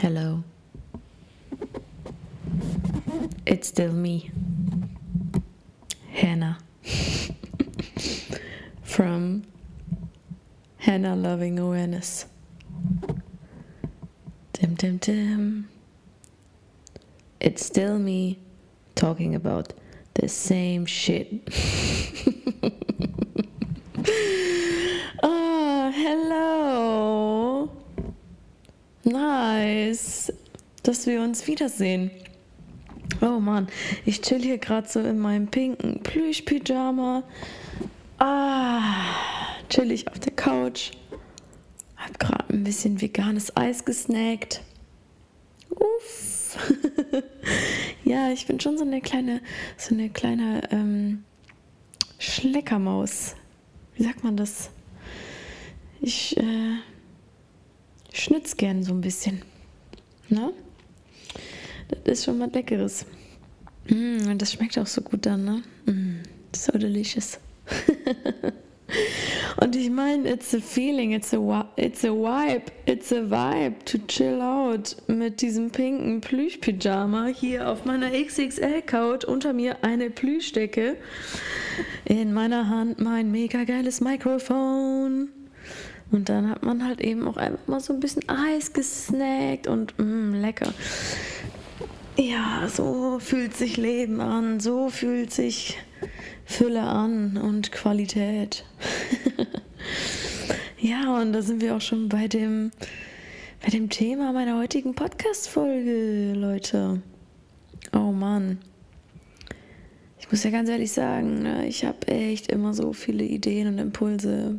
Hello. It's still me, Hannah. From Hannah Loving Awareness. Tim, Tim, Tim. It's still me talking about the same shit. Nice, dass wir uns wiedersehen. Oh Mann, ich chill hier gerade so in meinem pinken Plüschpyjama. Ah, chill ich auf der Couch. Hab gerade ein bisschen veganes Eis gesnackt. Uff. ja, ich bin schon so eine kleine, so eine kleine ähm, Schleckermaus. Wie sagt man das? Ich äh, schnitz gern so ein bisschen. Ne? Das ist schon mal Leckeres. Mm, und das schmeckt auch so gut dann, ne? Mm, so delicious. und ich meine, it's a feeling, it's a, it's a vibe, it's a vibe to chill out mit diesem pinken Plüschpyjama hier auf meiner XXL-Couch, unter mir eine Plüschdecke, in meiner Hand mein mega geiles Mikrofon. Und dann hat man halt eben auch einfach mal so ein bisschen Eis gesnackt und mh, lecker. Ja, so fühlt sich Leben an, so fühlt sich Fülle an und Qualität. ja, und da sind wir auch schon bei dem, bei dem Thema meiner heutigen Podcast-Folge, Leute. Oh Mann. Ich muss ja ganz ehrlich sagen, ne, ich habe echt immer so viele Ideen und Impulse,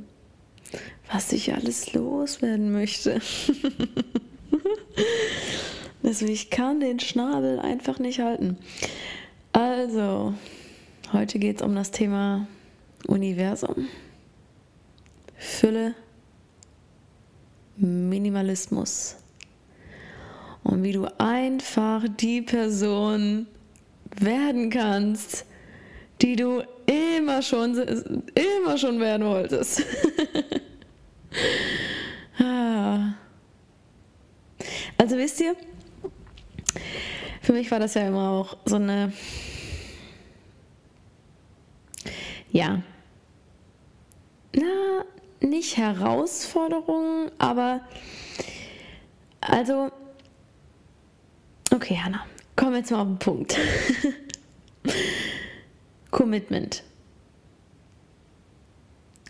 was ich alles loswerden möchte. Also ich kann den Schnabel einfach nicht halten. Also, heute geht es um das Thema Universum, Fülle, Minimalismus und wie du einfach die Person werden kannst, die du immer schon, immer schon werden wolltest. Ah. also wisst ihr, für mich war das ja immer auch so eine, ja, na, nicht Herausforderung, aber also, okay, Hanna, kommen wir jetzt mal auf den Punkt. Commitment.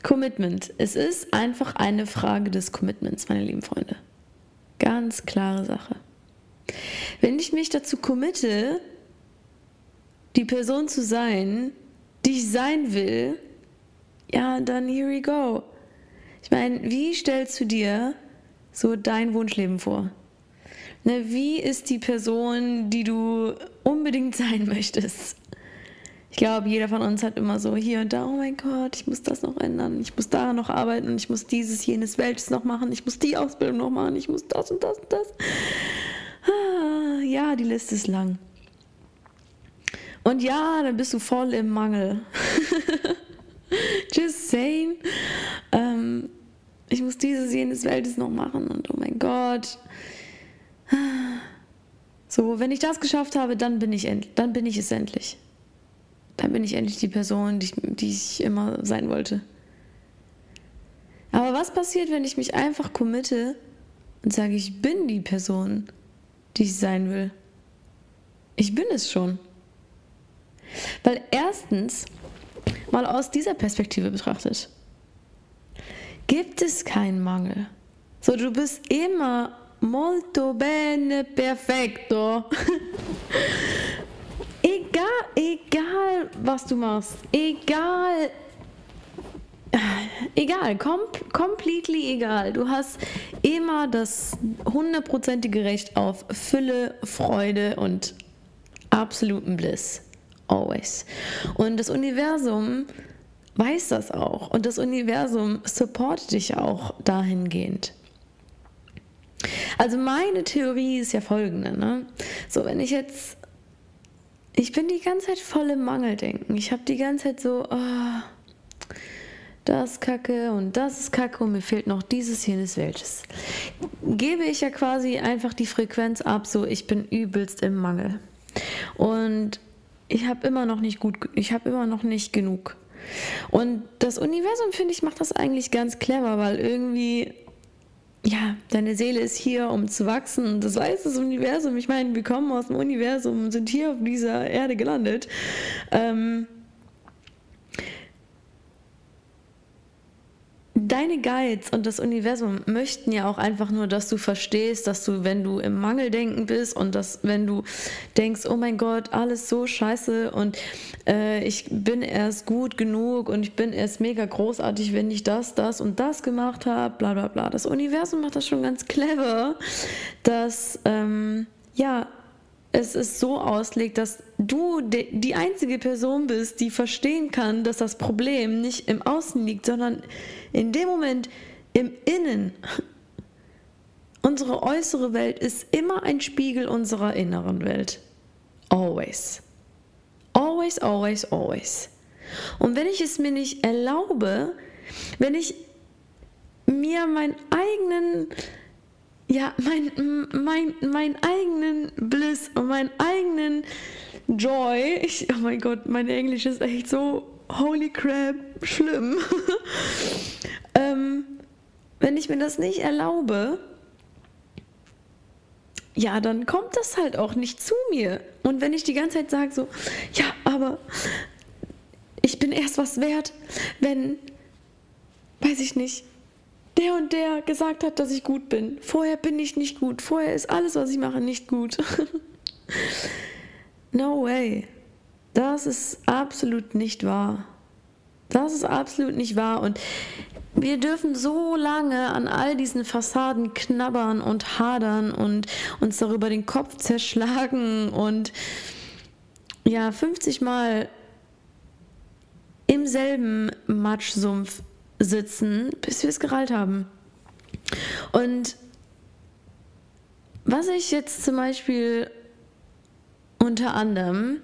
Commitment. Es ist einfach eine Frage des Commitments, meine lieben Freunde. Ganz klare Sache. Wenn ich mich dazu committe, die Person zu sein, die ich sein will, ja, dann here we go. Ich meine, wie stellst du dir so dein Wunschleben vor? Ne, wie ist die Person, die du unbedingt sein möchtest? Ich glaube, jeder von uns hat immer so hier und da, oh mein Gott, ich muss das noch ändern, ich muss da noch arbeiten, ich muss dieses, jenes, welches noch machen, ich muss die Ausbildung noch machen, ich muss das und das und das. Ah, ja, die Liste ist lang. Und ja, dann bist du voll im Mangel. Just saying. Ähm, ich muss dieses, jenes, welches noch machen und oh mein Gott. So, wenn ich das geschafft habe, dann bin ich, dann bin ich es endlich dann bin ich endlich die Person, die ich, die ich immer sein wollte. Aber was passiert, wenn ich mich einfach committe und sage, ich bin die Person, die ich sein will? Ich bin es schon. Weil erstens, mal aus dieser Perspektive betrachtet, gibt es keinen Mangel. So, du bist immer molto bene perfetto. egal, egal, was du machst, egal, egal, kom completely egal. Du hast immer das hundertprozentige Recht auf Fülle, Freude und absoluten Bliss. Always. Und das Universum weiß das auch. Und das Universum supportet dich auch dahingehend. Also meine Theorie ist ja folgende. Ne? So, wenn ich jetzt ich bin die ganze Zeit voll im Mangeldenken. Ich habe die ganze Zeit so, oh, das ist Kacke und das ist Kacke und mir fehlt noch dieses, jenes, welches. Gebe ich ja quasi einfach die Frequenz ab, so ich bin übelst im Mangel. Und ich habe immer noch nicht gut, ich habe immer noch nicht genug. Und das Universum, finde ich, macht das eigentlich ganz clever, weil irgendwie, ja, deine Seele ist hier, um zu wachsen. Das weiß das Universum. Ich meine, wir kommen aus dem Universum und sind hier auf dieser Erde gelandet. Ähm, deine Guides und das Universum möchten ja auch einfach nur, dass du verstehst, dass du, wenn du im Mangeldenken bist und dass, wenn du denkst, oh mein Gott, alles so scheiße und äh, ich bin erst gut genug und ich bin erst mega großartig, wenn ich das, das und das gemacht habe, bla bla bla. Das Universum macht das schon ganz clever, dass, ähm, ja, es ist so auslegt, dass du die einzige Person bist, die verstehen kann, dass das Problem nicht im Außen liegt, sondern in dem Moment im Innen. Unsere äußere Welt ist immer ein Spiegel unserer inneren Welt. Always. Always, always, always. Und wenn ich es mir nicht erlaube, wenn ich mir meinen eigenen, ja, mein, mein, mein eigenen Bliss und meinen eigenen Joy, ich, oh mein Gott, mein Englisch ist echt so holy crap, schlimm. ähm, wenn ich mir das nicht erlaube, ja, dann kommt das halt auch nicht zu mir. Und wenn ich die ganze Zeit sage so, ja, aber ich bin erst was wert, wenn, weiß ich nicht, der und der gesagt hat, dass ich gut bin. Vorher bin ich nicht gut. Vorher ist alles, was ich mache, nicht gut. no way. Das ist absolut nicht wahr. Das ist absolut nicht wahr. Und wir dürfen so lange an all diesen Fassaden knabbern und hadern und uns darüber den Kopf zerschlagen und ja, 50 Mal im selben Matschsumpf sitzen, bis wir es gerallt haben. Und was ich jetzt zum Beispiel unter anderem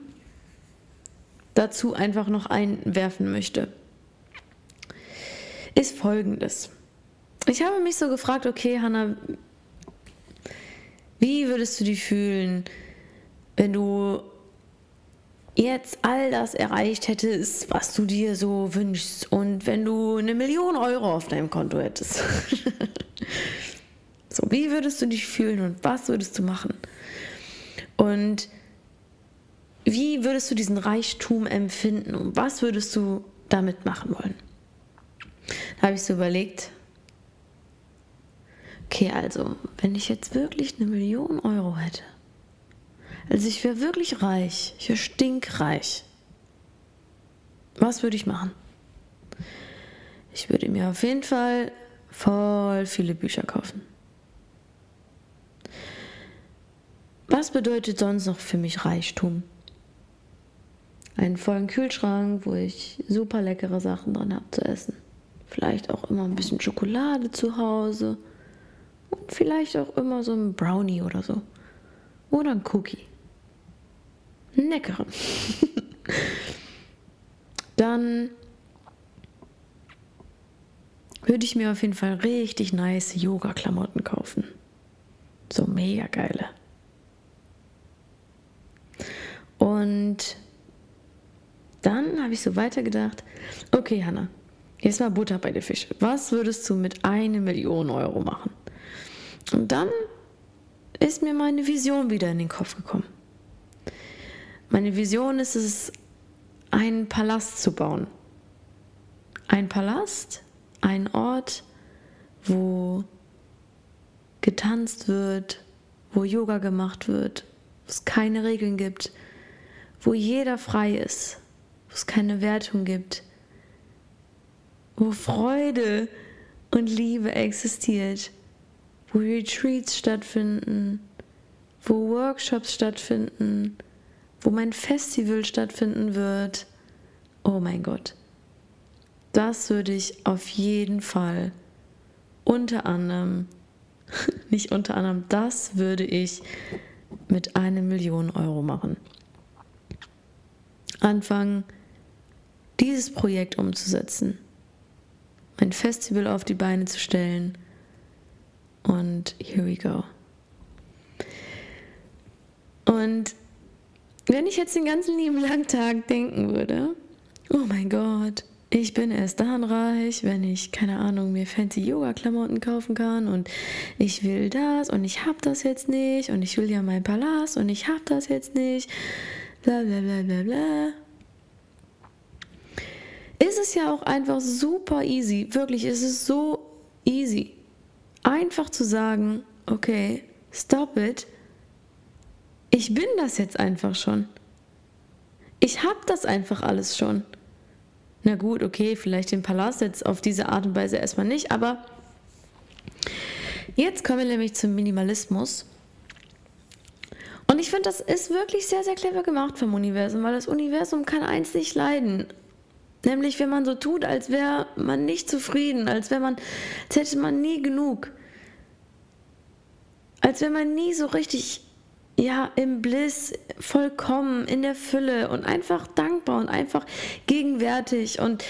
dazu einfach noch einwerfen möchte, ist folgendes. Ich habe mich so gefragt, okay, Hanna, wie würdest du dich fühlen, wenn du jetzt all das erreicht hättest, was du dir so wünschst und wenn du eine Million Euro auf deinem Konto hättest? so, wie würdest du dich fühlen und was würdest du machen? Und wie würdest du diesen Reichtum empfinden und was würdest du damit machen wollen? Da habe ich so überlegt, okay, also, wenn ich jetzt wirklich eine Million Euro hätte, also ich wäre wirklich reich, ich wäre stinkreich, was würde ich machen? Ich würde mir auf jeden Fall voll viele Bücher kaufen. Was bedeutet sonst noch für mich Reichtum? einen vollen Kühlschrank, wo ich super leckere Sachen drin habe zu essen. Vielleicht auch immer ein bisschen Schokolade zu Hause. Und vielleicht auch immer so ein Brownie oder so. Oder ein Cookie. Einen leckeren. Dann würde ich mir auf jeden Fall richtig nice Yoga-Klamotten kaufen. So mega geile. Und dann habe ich so weitergedacht, okay, Hanna, jetzt mal Butter bei den Fische. Was würdest du mit einer Million Euro machen? Und dann ist mir meine Vision wieder in den Kopf gekommen. Meine Vision ist es, einen Palast zu bauen. Ein Palast, ein Ort, wo getanzt wird, wo Yoga gemacht wird, wo es keine Regeln gibt, wo jeder frei ist, wo es keine Wertung gibt, wo Freude und Liebe existiert, wo Retreats stattfinden, wo Workshops stattfinden, wo mein Festival stattfinden wird. Oh mein Gott. Das würde ich auf jeden Fall unter anderem, nicht unter anderem, das würde ich mit einer Million Euro machen. Anfangen, dieses Projekt umzusetzen. mein Festival auf die Beine zu stellen. Und here we go. Und wenn ich jetzt den ganzen lieben langen Tag denken würde, oh mein Gott, ich bin erst dann reich, wenn ich, keine Ahnung, mir fancy Yoga-Klamotten kaufen kann und ich will das und ich hab das jetzt nicht und ich will ja meinen Palast und ich hab das jetzt nicht, bla bla bla bla bla. Ist es ja auch einfach super easy, wirklich, ist es so easy, einfach zu sagen, okay, stop it, ich bin das jetzt einfach schon. Ich hab das einfach alles schon na gut, okay, vielleicht den Palast jetzt auf diese Art und Weise erstmal nicht, aber jetzt kommen wir nämlich zum Minimalismus. Und ich finde, das ist wirklich sehr, sehr clever gemacht vom Universum, weil das Universum kann eins nicht leiden. Nämlich, wenn man so tut, als wäre man nicht zufrieden, als wäre man, als hätte man nie genug. Als wäre man nie so richtig ja, im Bliss, vollkommen, in der Fülle und einfach dankbar und einfach gegenwärtig und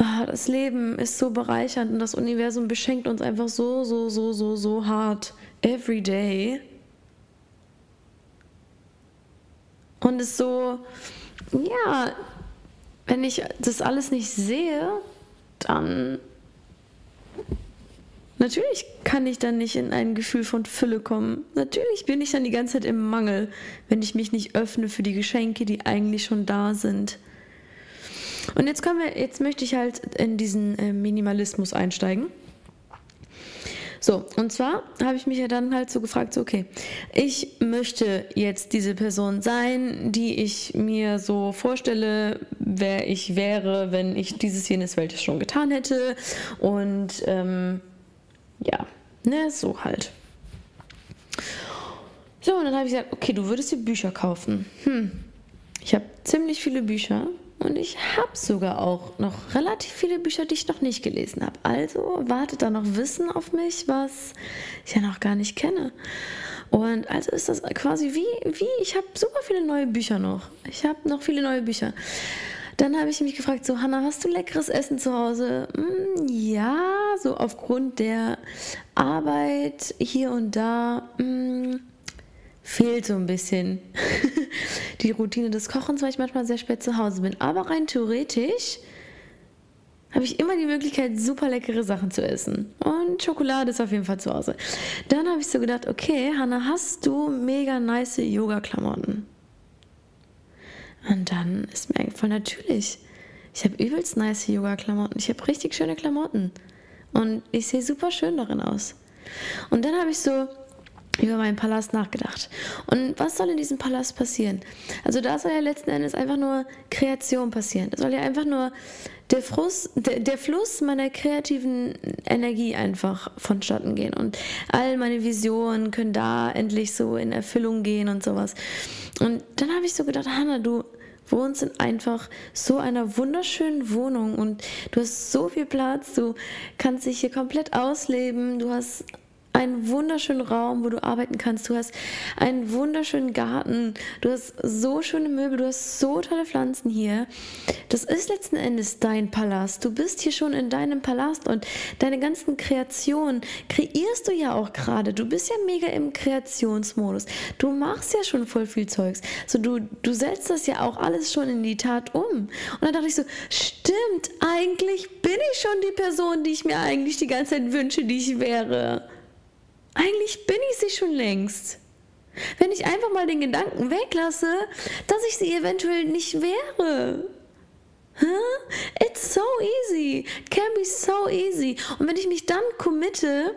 oh, das Leben ist so bereichernd und das Universum beschenkt uns einfach so, so, so, so, so hart every day. Und es so, ja, wenn ich das alles nicht sehe, dann Natürlich kann ich dann nicht in ein Gefühl von Fülle kommen. Natürlich bin ich dann die ganze Zeit im Mangel, wenn ich mich nicht öffne für die Geschenke, die eigentlich schon da sind. Und jetzt kommen wir, jetzt möchte ich halt in diesen äh, Minimalismus einsteigen. So, und zwar habe ich mich ja dann halt so gefragt, so, okay, ich möchte jetzt diese Person sein, die ich mir so vorstelle, wer ich wäre, wenn ich dieses jenes Welt schon getan hätte. Und ähm, ja, ne, so halt. So, und dann habe ich gesagt, okay, du würdest dir Bücher kaufen. Hm, ich habe ziemlich viele Bücher und ich habe sogar auch noch relativ viele Bücher, die ich noch nicht gelesen habe. Also wartet da noch Wissen auf mich, was ich ja noch gar nicht kenne. Und also ist das quasi wie, wie ich habe super viele neue Bücher noch. Ich habe noch viele neue Bücher. Dann habe ich mich gefragt, so Hanna, hast du leckeres Essen zu Hause? Hm, ja, so aufgrund der Arbeit hier und da hm, fehlt so ein bisschen die Routine des Kochens, weil ich manchmal sehr spät zu Hause bin. Aber rein theoretisch habe ich immer die Möglichkeit, super leckere Sachen zu essen. Und Schokolade ist auf jeden Fall zu Hause. Dann habe ich so gedacht, okay, Hanna, hast du mega nice Yoga-Klamotten? Und dann ist mir eingefallen, natürlich. Ich habe übelst nice Yoga-Klamotten. Ich habe richtig schöne Klamotten. Und ich sehe super schön darin aus. Und dann habe ich so über meinen Palast nachgedacht. Und was soll in diesem Palast passieren? Also da soll ja letzten Endes einfach nur Kreation passieren. Da soll ja einfach nur der, Frust, der, der Fluss meiner kreativen Energie einfach vonstatten gehen. Und all meine Visionen können da endlich so in Erfüllung gehen und sowas. Und dann habe ich so gedacht, Hanna, du wohnst in einfach so einer wunderschönen Wohnung und du hast so viel Platz, du kannst dich hier komplett ausleben, du hast einen wunderschönen Raum, wo du arbeiten kannst. Du hast einen wunderschönen Garten. Du hast so schöne Möbel. Du hast so tolle Pflanzen hier. Das ist letzten Endes dein Palast. Du bist hier schon in deinem Palast und deine ganzen Kreationen kreierst du ja auch gerade. Du bist ja mega im Kreationsmodus. Du machst ja schon voll viel Zeugs. So, du, du setzt das ja auch alles schon in die Tat um. Und dann dachte ich so, stimmt, eigentlich bin ich schon die Person, die ich mir eigentlich die ganze Zeit wünsche, die ich wäre. Eigentlich bin ich sie schon längst. Wenn ich einfach mal den Gedanken weglasse, dass ich sie eventuell nicht wäre. Huh? It's so easy. Can be so easy. Und wenn ich mich dann committe,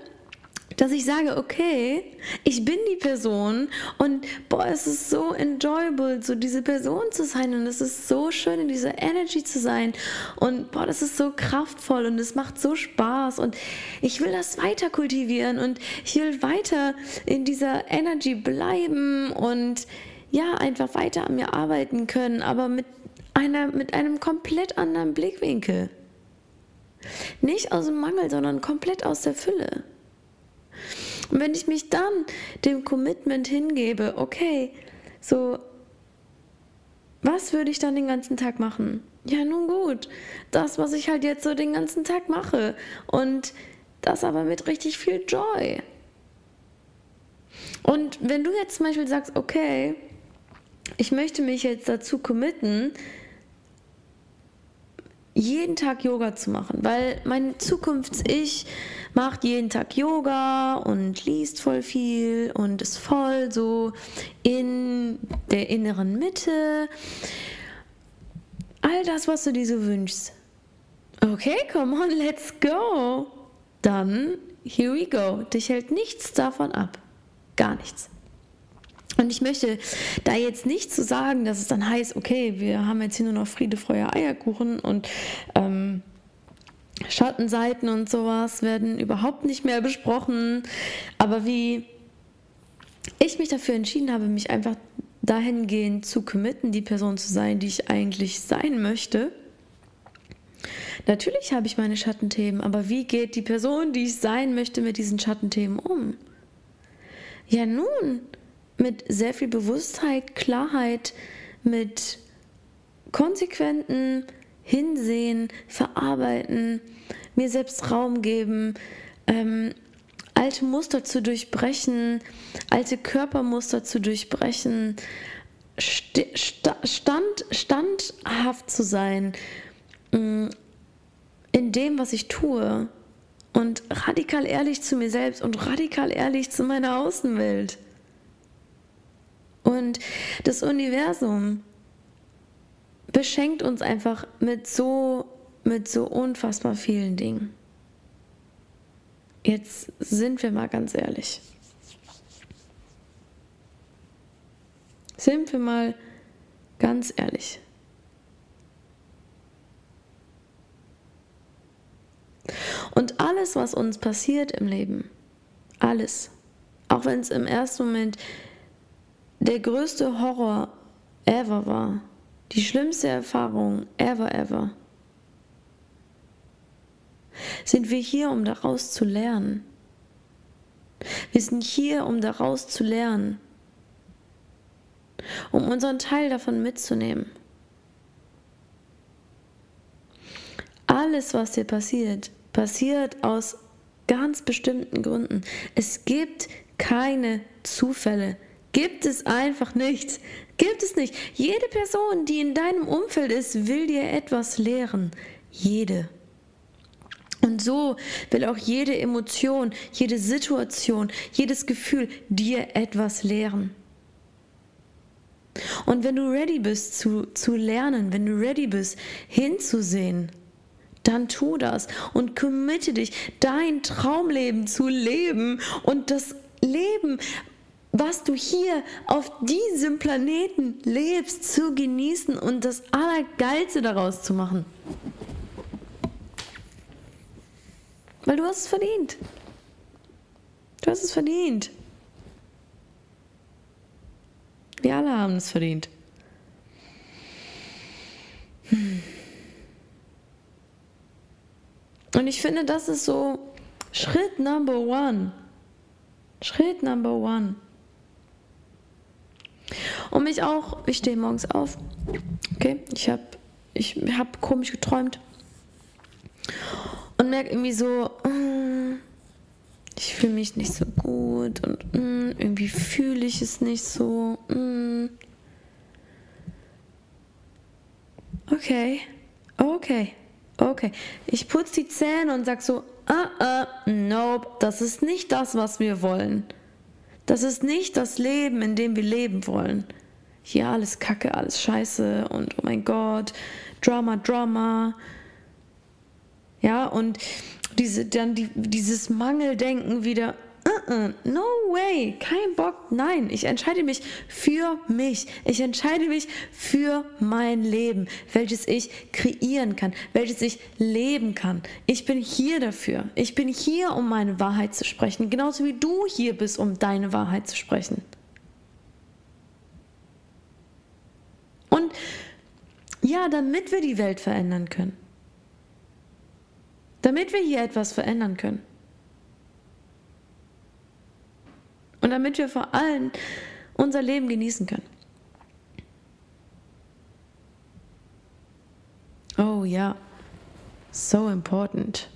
dass ich sage, okay, ich bin die Person und boah, es ist so enjoyable, so diese Person zu sein und es ist so schön, in dieser Energy zu sein und boah, das ist so kraftvoll und es macht so Spaß und ich will das weiter kultivieren und ich will weiter in dieser Energy bleiben und ja, einfach weiter an mir arbeiten können, aber mit einer, mit einem komplett anderen Blickwinkel. Nicht aus dem Mangel, sondern komplett aus der Fülle. Und wenn ich mich dann dem Commitment hingebe, okay, so, was würde ich dann den ganzen Tag machen? Ja, nun gut. Das, was ich halt jetzt so den ganzen Tag mache. Und das aber mit richtig viel Joy. Und wenn du jetzt zum Beispiel sagst, okay, ich möchte mich jetzt dazu committen, jeden Tag Yoga zu machen, weil mein Zukunfts-Ich macht jeden Tag Yoga und liest voll viel und ist voll so in der inneren Mitte. All das, was du dir so wünschst. Okay, come on, let's go. Dann, here we go. Dich hält nichts davon ab. Gar nichts. Und ich möchte da jetzt nicht zu so sagen, dass es dann heißt, okay, wir haben jetzt hier nur noch Friede, Feuer, Eierkuchen und ähm, Schattenseiten und sowas werden überhaupt nicht mehr besprochen. Aber wie ich mich dafür entschieden habe, mich einfach dahingehend zu committen, die Person zu sein, die ich eigentlich sein möchte. Natürlich habe ich meine Schattenthemen, aber wie geht die Person, die ich sein möchte, mit diesen Schattenthemen um? Ja, nun, mit sehr viel Bewusstheit, Klarheit, mit konsequenten Hinsehen, Verarbeiten, mir selbst Raum geben, ähm, alte Muster zu durchbrechen, alte Körpermuster zu durchbrechen, st stand, standhaft zu sein mm, in dem, was ich tue und radikal ehrlich zu mir selbst und radikal ehrlich zu meiner Außenwelt. Und das Universum beschenkt uns einfach mit so, mit so unfassbar vielen Dingen. Jetzt sind wir mal ganz ehrlich. Sind wir mal ganz ehrlich. Und alles, was uns passiert im Leben, alles, auch wenn es im ersten Moment der größte Horror ever war. Die schlimmste Erfahrung ever, ever. Sind wir hier, um daraus zu lernen? Wir sind hier, um daraus zu lernen, um unseren Teil davon mitzunehmen. Alles, was dir passiert, passiert aus ganz bestimmten Gründen. Es gibt keine Zufälle. Gibt es einfach nicht. Gibt es nicht. Jede Person, die in deinem Umfeld ist, will dir etwas lehren. Jede. Und so will auch jede Emotion, jede Situation, jedes Gefühl dir etwas lehren. Und wenn du ready bist zu, zu lernen, wenn du ready bist hinzusehen, dann tu das und committe dich, dein Traumleben zu leben und das Leben, was du hier auf diesem Planeten lebst, zu genießen und das Allergeilste daraus zu machen. Weil du hast es verdient. Du hast es verdient. Wir alle haben es verdient. Und ich finde, das ist so Schritt Number One. Schritt Number One. Und mich auch, ich stehe morgens auf. Okay, ich habe ich hab komisch geträumt. Und merke irgendwie so, mm, ich fühle mich nicht so gut und mm, irgendwie fühle ich es nicht so. Mm. Okay, okay, okay. Ich putze die Zähne und sag so, ah, ah, nope, das ist nicht das, was wir wollen. Das ist nicht das Leben, in dem wir leben wollen. Hier alles Kacke, alles Scheiße und oh mein Gott, Drama, Drama. Ja, und diese, dann die, dieses Mangeldenken wieder, uh -uh, no way, kein Bock, nein, ich entscheide mich für mich. Ich entscheide mich für mein Leben, welches ich kreieren kann, welches ich leben kann. Ich bin hier dafür. Ich bin hier, um meine Wahrheit zu sprechen, genauso wie du hier bist, um deine Wahrheit zu sprechen. Und ja, damit wir die Welt verändern können. Damit wir hier etwas verändern können. Und damit wir vor allem unser Leben genießen können. ja, so important.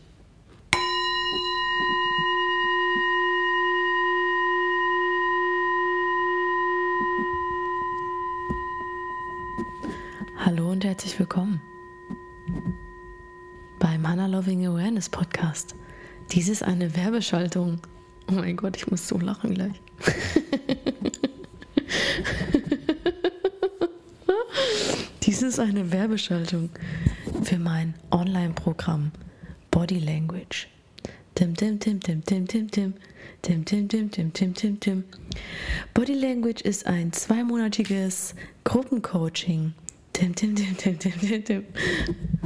Hallo und herzlich willkommen beim Hannah Loving Awareness Podcast. Dies ist eine Werbeschaltung. Oh mein Gott, ich muss so lachen gleich. Dies ist eine Werbeschaltung für mein Online-Programm Body Language. Tim, tim, tim, tim, tim, tim, tim. Tim, tim, tim, tim, tim, tim, tim. Body Language ist ein zweimonatiges Gruppencoaching. Tim, tim, tim, tim, tim, tim, tim.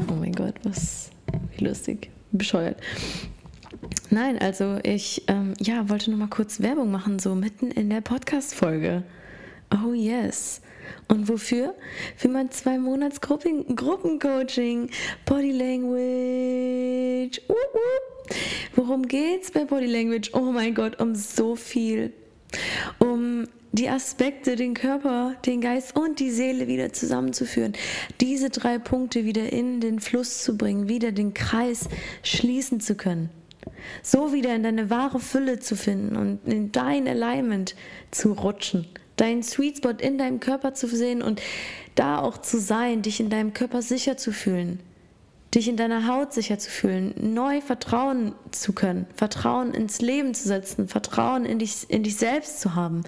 Oh mein Gott, was wie lustig, bescheuert. Nein, also ich ähm, ja, wollte nur mal kurz Werbung machen, so mitten in der Podcast-Folge. Oh yes. Und wofür? Für mein zwei Monats -Gruppen Gruppencoaching, Body Language. Uh, uh. Worum geht's bei Body Language? Oh mein Gott, um so viel. Um die Aspekte, den Körper, den Geist und die Seele wieder zusammenzuführen. Diese drei Punkte wieder in den Fluss zu bringen, wieder den Kreis schließen zu können. So wieder in deine wahre Fülle zu finden und in dein Alignment zu rutschen deinen Sweet Spot in deinem Körper zu sehen und da auch zu sein, dich in deinem Körper sicher zu fühlen, dich in deiner Haut sicher zu fühlen, neu vertrauen zu können, Vertrauen ins Leben zu setzen, Vertrauen in dich, in dich selbst zu haben,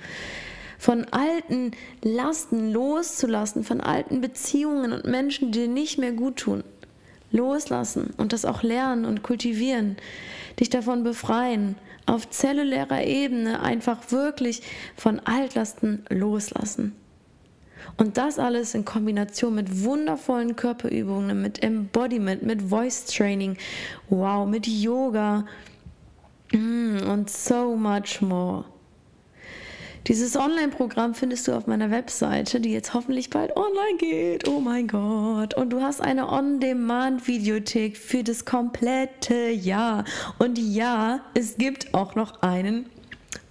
von alten Lasten loszulassen, von alten Beziehungen und Menschen, die dir nicht mehr gut tun. Loslassen und das auch lernen und kultivieren, dich davon befreien auf zellulärer Ebene einfach wirklich von Altlasten loslassen. Und das alles in Kombination mit wundervollen Körperübungen, mit Embodiment, mit Voice Training, wow, mit Yoga mm, und so much more. Dieses Online-Programm findest du auf meiner Webseite, die jetzt hoffentlich bald online geht. Oh mein Gott. Und du hast eine On-Demand-Videothek für das komplette Jahr. Und ja, es gibt auch noch einen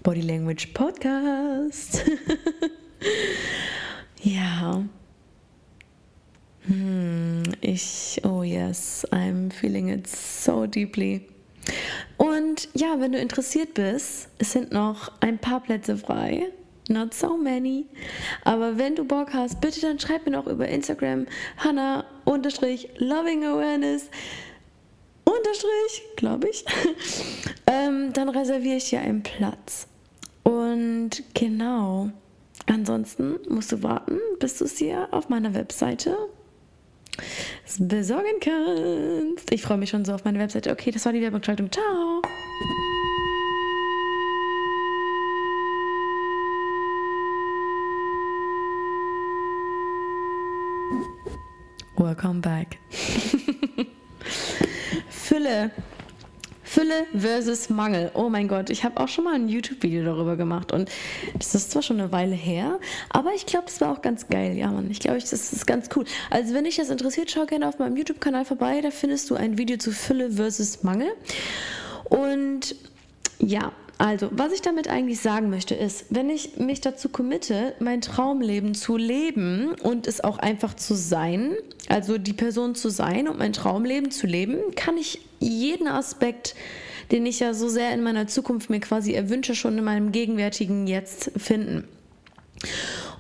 Body Language Podcast. ja. Hm, ich, oh yes, I'm feeling it so deeply. Und ja, wenn du interessiert bist, es sind noch ein paar Plätze frei. Not so many. Aber wenn du Bock hast, bitte dann schreib mir noch über Instagram Hannah unterstrich Loving Awareness unterstrich, glaube ich. ähm, dann reserviere ich dir einen Platz. Und genau. Ansonsten musst du warten, bis du es dir auf meiner Webseite besorgen kannst. Ich freue mich schon so auf meine Webseite. Okay, das war die Werbegestaltung. Ciao. Welcome back. Fülle. Fülle versus Mangel. Oh mein Gott, ich habe auch schon mal ein YouTube-Video darüber gemacht und das ist zwar schon eine Weile her, aber ich glaube, es war auch ganz geil. Ja, Mann, ich glaube, das ist ganz cool. Also, wenn dich das interessiert, schau gerne auf meinem YouTube-Kanal vorbei. Da findest du ein Video zu Fülle versus Mangel. Und ja, also, was ich damit eigentlich sagen möchte, ist, wenn ich mich dazu committe, mein Traumleben zu leben und es auch einfach zu sein, also die Person zu sein und mein Traumleben zu leben, kann ich jeden Aspekt, den ich ja so sehr in meiner Zukunft mir quasi erwünsche, schon in meinem gegenwärtigen Jetzt finden.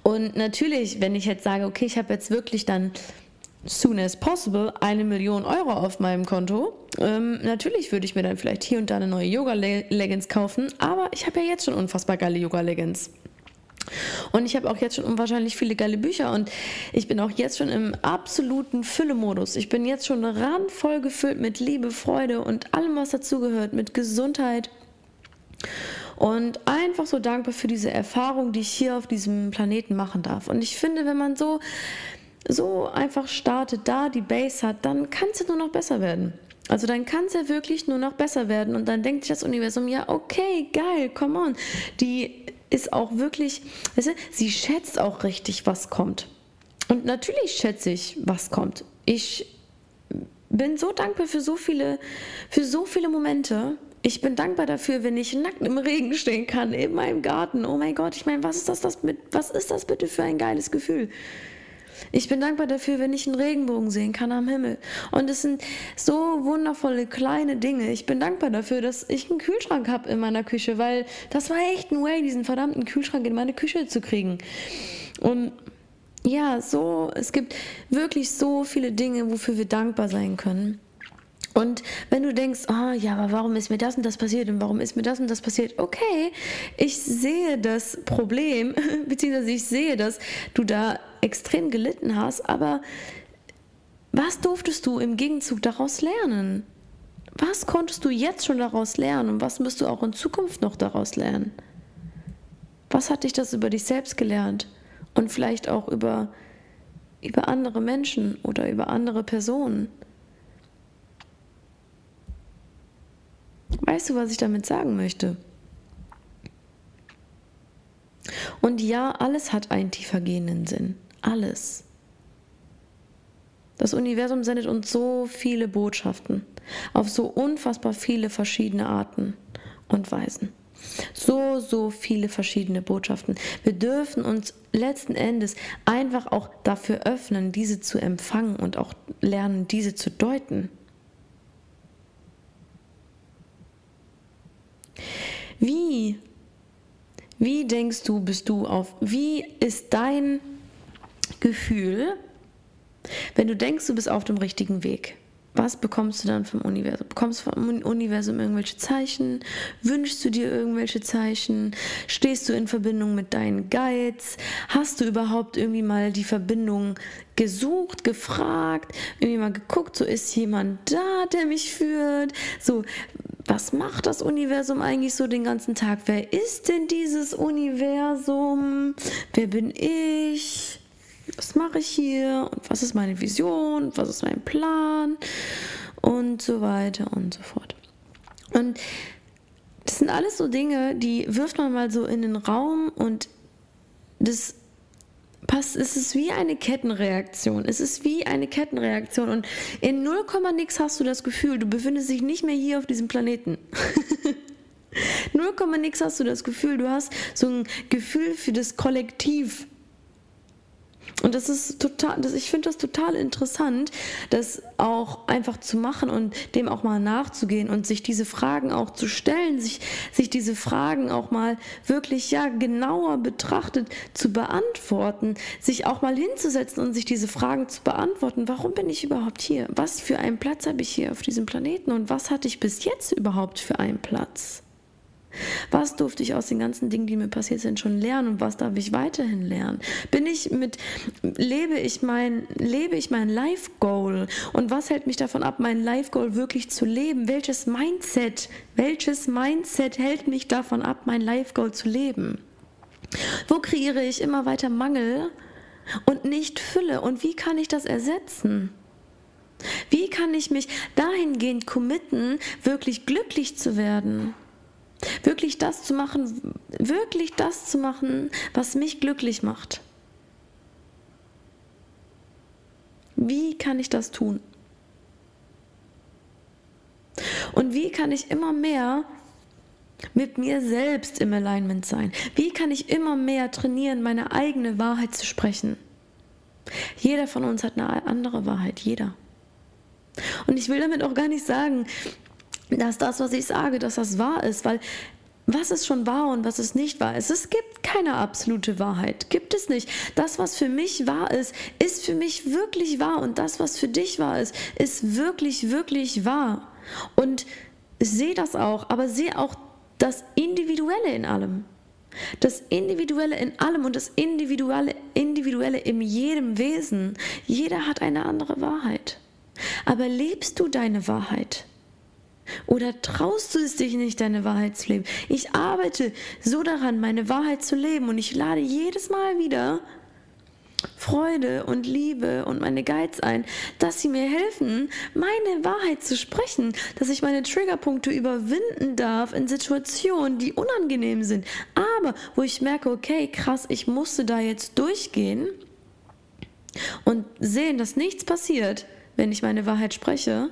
Und natürlich, wenn ich jetzt sage, okay, ich habe jetzt wirklich dann soon as possible eine Million Euro auf meinem Konto. Ähm, natürlich würde ich mir dann vielleicht hier und da eine neue Yoga-Leggings kaufen, aber ich habe ja jetzt schon unfassbar geile Yoga-Leggings. Und ich habe auch jetzt schon unwahrscheinlich viele geile Bücher und ich bin auch jetzt schon im absoluten Fülle-Modus. Ich bin jetzt schon randvoll gefüllt mit Liebe, Freude und allem, was dazugehört, mit Gesundheit. Und einfach so dankbar für diese Erfahrung, die ich hier auf diesem Planeten machen darf. Und ich finde, wenn man so so einfach startet, da die Base hat, dann kann es ja nur noch besser werden. Also dann kann es ja wirklich nur noch besser werden und dann denkt sich das Universum, ja, okay, geil, come on. Die ist auch wirklich, weißt du, sie schätzt auch richtig, was kommt. Und natürlich schätze ich, was kommt. Ich bin so dankbar für so viele, für so viele Momente. Ich bin dankbar dafür, wenn ich nackt im Regen stehen kann, in meinem Garten. Oh mein Gott, ich meine, was ist das, das mit, was ist das bitte für ein geiles Gefühl? Ich bin dankbar dafür, wenn ich einen Regenbogen sehen kann am Himmel. Und es sind so wundervolle kleine Dinge. Ich bin dankbar dafür, dass ich einen Kühlschrank habe in meiner Küche, weil das war echt ein Way, diesen verdammten Kühlschrank in meine Küche zu kriegen. Und ja, so, es gibt wirklich so viele Dinge, wofür wir dankbar sein können. Und wenn du denkst, oh ja, aber warum ist mir das und das passiert und warum ist mir das und das passiert? Okay, ich sehe das Problem, beziehungsweise ich sehe, dass du da extrem gelitten hast, aber was durftest du im Gegenzug daraus lernen? Was konntest du jetzt schon daraus lernen und was wirst du auch in Zukunft noch daraus lernen? Was hat dich das über dich selbst gelernt und vielleicht auch über, über andere Menschen oder über andere Personen? Weißt du, was ich damit sagen möchte? Und ja, alles hat einen tiefer gehenden Sinn. Alles. Das Universum sendet uns so viele Botschaften auf so unfassbar viele verschiedene Arten und Weisen. So, so viele verschiedene Botschaften. Wir dürfen uns letzten Endes einfach auch dafür öffnen, diese zu empfangen und auch lernen, diese zu deuten. Wie, wie denkst du, bist du auf, wie ist dein Gefühl, wenn du denkst, du bist auf dem richtigen Weg? Was bekommst du dann vom Universum? Bekommst du vom Universum irgendwelche Zeichen? Wünschst du dir irgendwelche Zeichen? Stehst du in Verbindung mit deinen Guides? Hast du überhaupt irgendwie mal die Verbindung gesucht, gefragt, irgendwie mal geguckt, so ist jemand da, der mich führt? So, was macht das Universum eigentlich so den ganzen Tag? Wer ist denn dieses Universum? Wer bin ich? Was mache ich hier? Und was ist meine Vision? Was ist mein Plan? Und so weiter und so fort. Und das sind alles so Dinge, die wirft man mal so in den Raum und das passt, es ist wie eine Kettenreaktion. Es ist wie eine Kettenreaktion. Und in 0, nix hast du das Gefühl, du befindest dich nicht mehr hier auf diesem Planeten. 0, nix hast du das Gefühl, du hast so ein Gefühl für das Kollektiv und das ist total, das, ich finde das total interessant, das auch einfach zu machen und dem auch mal nachzugehen und sich diese Fragen auch zu stellen, sich, sich diese Fragen auch mal wirklich ja genauer betrachtet zu beantworten, sich auch mal hinzusetzen und sich diese Fragen zu beantworten. Warum bin ich überhaupt hier? Was für einen Platz habe ich hier auf diesem Planeten und was hatte ich bis jetzt überhaupt für einen Platz? Was durfte ich aus den ganzen Dingen, die mir passiert sind, schon lernen und was darf ich weiterhin lernen? Bin ich mit, lebe ich mein, lebe ich mein Life Goal und was hält mich davon ab, mein Life Goal wirklich zu leben? Welches Mindset, welches Mindset hält mich davon ab, mein Life Goal zu leben? Wo kreiere ich immer weiter Mangel und nicht Fülle? Und wie kann ich das ersetzen? Wie kann ich mich dahingehend committen, wirklich glücklich zu werden? Wirklich das zu machen, wirklich das zu machen, was mich glücklich macht. Wie kann ich das tun? Und wie kann ich immer mehr mit mir selbst im Alignment sein? Wie kann ich immer mehr trainieren, meine eigene Wahrheit zu sprechen? Jeder von uns hat eine andere Wahrheit, jeder. Und ich will damit auch gar nicht sagen, dass das, was ich sage, dass das wahr ist, weil was ist schon wahr und was ist nicht wahr ist. Es gibt keine absolute Wahrheit, gibt es nicht. Das, was für mich wahr ist, ist für mich wirklich wahr und das, was für dich wahr ist, ist wirklich, wirklich wahr. Und sehe das auch, aber sehe auch das Individuelle in allem. Das Individuelle in allem und das Individuelle, Individuelle in jedem Wesen. Jeder hat eine andere Wahrheit. Aber lebst du deine Wahrheit? Oder traust du es dich nicht, deine Wahrheit zu leben? Ich arbeite so daran, meine Wahrheit zu leben und ich lade jedes Mal wieder Freude und Liebe und meine Guides ein, dass sie mir helfen, meine Wahrheit zu sprechen, dass ich meine Triggerpunkte überwinden darf in Situationen, die unangenehm sind, aber wo ich merke, okay, krass, ich musste da jetzt durchgehen und sehen, dass nichts passiert, wenn ich meine Wahrheit spreche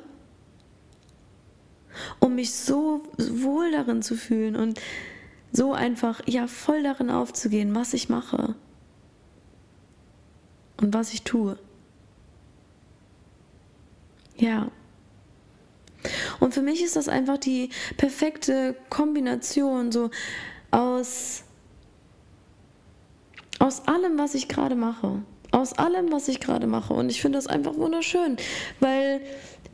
um mich so wohl darin zu fühlen und so einfach, ja, voll darin aufzugehen, was ich mache. und was ich tue. Ja. Und für mich ist das einfach die perfekte Kombination so aus aus allem, was ich gerade mache. Aus allem, was ich gerade mache. Und ich finde das einfach wunderschön, weil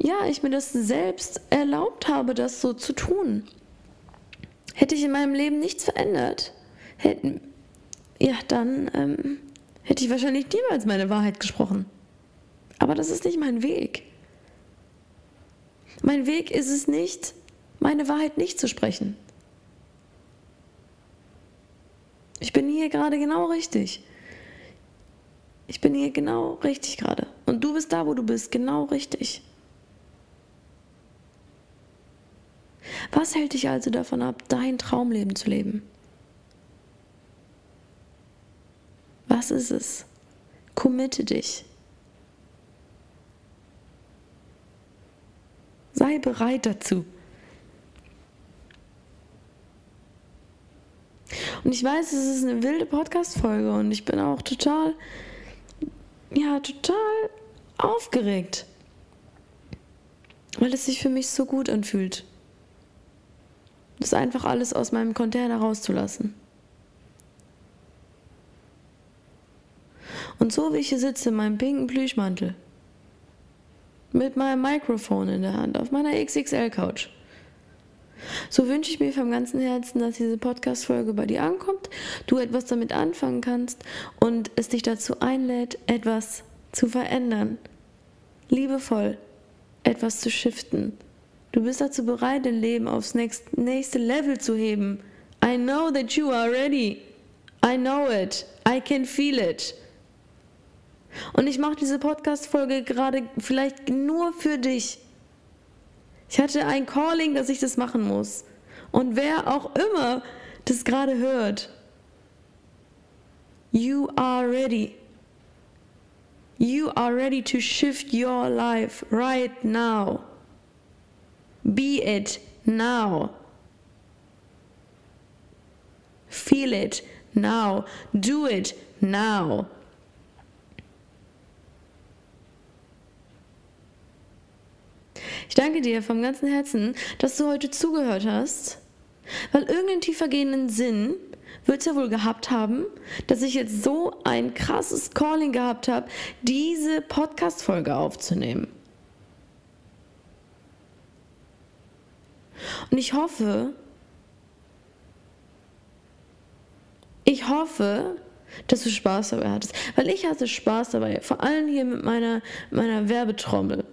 ja, ich mir das selbst erlaubt habe, das so zu tun. Hätte ich in meinem Leben nichts verändert, hätten, ja, dann ähm, hätte ich wahrscheinlich niemals meine Wahrheit gesprochen. Aber das ist nicht mein Weg. Mein Weg ist es nicht, meine Wahrheit nicht zu sprechen. Ich bin hier gerade genau richtig. Ich bin hier genau richtig gerade. Und du bist da, wo du bist, genau richtig. Was hält dich also davon ab, dein Traumleben zu leben? Was ist es? Committe dich. Sei bereit dazu. Und ich weiß, es ist eine wilde Podcast-Folge und ich bin auch total, ja, total aufgeregt, weil es sich für mich so gut anfühlt. Das einfach alles aus meinem Container rauszulassen. Und so wie ich hier sitze in meinem pinken Plüschmantel, mit meinem Mikrofon in der Hand auf meiner XXL-Couch, so wünsche ich mir vom ganzen Herzen, dass diese Podcast-Folge bei dir ankommt, du etwas damit anfangen kannst und es dich dazu einlädt, etwas zu verändern. Liebevoll etwas zu shiften. Du bist dazu bereit, dein Leben aufs nächste Level zu heben. I know that you are ready. I know it. I can feel it. Und ich mache diese Podcast-Folge gerade vielleicht nur für dich. Ich hatte ein Calling, dass ich das machen muss. Und wer auch immer das gerade hört, you are ready. You are ready to shift your life right now. Be it now. Feel it now. Do it now. Ich danke dir vom ganzen Herzen, dass du heute zugehört hast, weil irgendeinen tiefergehenden Sinn wird es ja wohl gehabt haben, dass ich jetzt so ein krasses Calling gehabt habe, diese Podcast-Folge aufzunehmen. Und ich hoffe, ich hoffe, dass du Spaß dabei hattest. Weil ich hatte Spaß dabei, vor allem hier mit meiner, meiner Werbetrommel.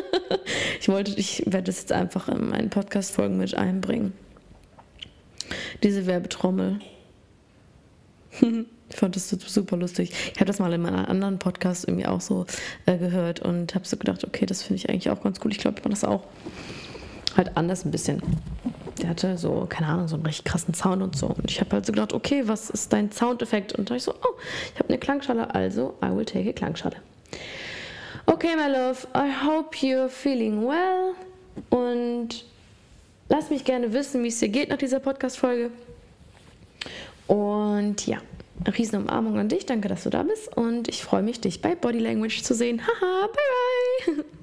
ich wollte, ich werde das jetzt einfach in meinen Podcast-Folgen mit einbringen. Diese Werbetrommel. ich fand das super lustig. Ich habe das mal in meinem anderen Podcast irgendwie auch so äh, gehört und habe so gedacht, okay, das finde ich eigentlich auch ganz cool. Ich glaube, ich mache das auch halt anders ein bisschen. Der hatte so, keine Ahnung, so einen richtig krassen Sound und so. Und ich habe halt so gedacht, okay, was ist dein Soundeffekt? Und da ich so, oh, ich habe eine Klangschale, also I will take a Klangschale. Okay, my love, I hope you're feeling well. Und lass mich gerne wissen, wie es dir geht nach dieser Podcast-Folge. Und ja, riesen Umarmung an dich. Danke, dass du da bist. Und ich freue mich, dich bei Body Language zu sehen. Haha, bye bye.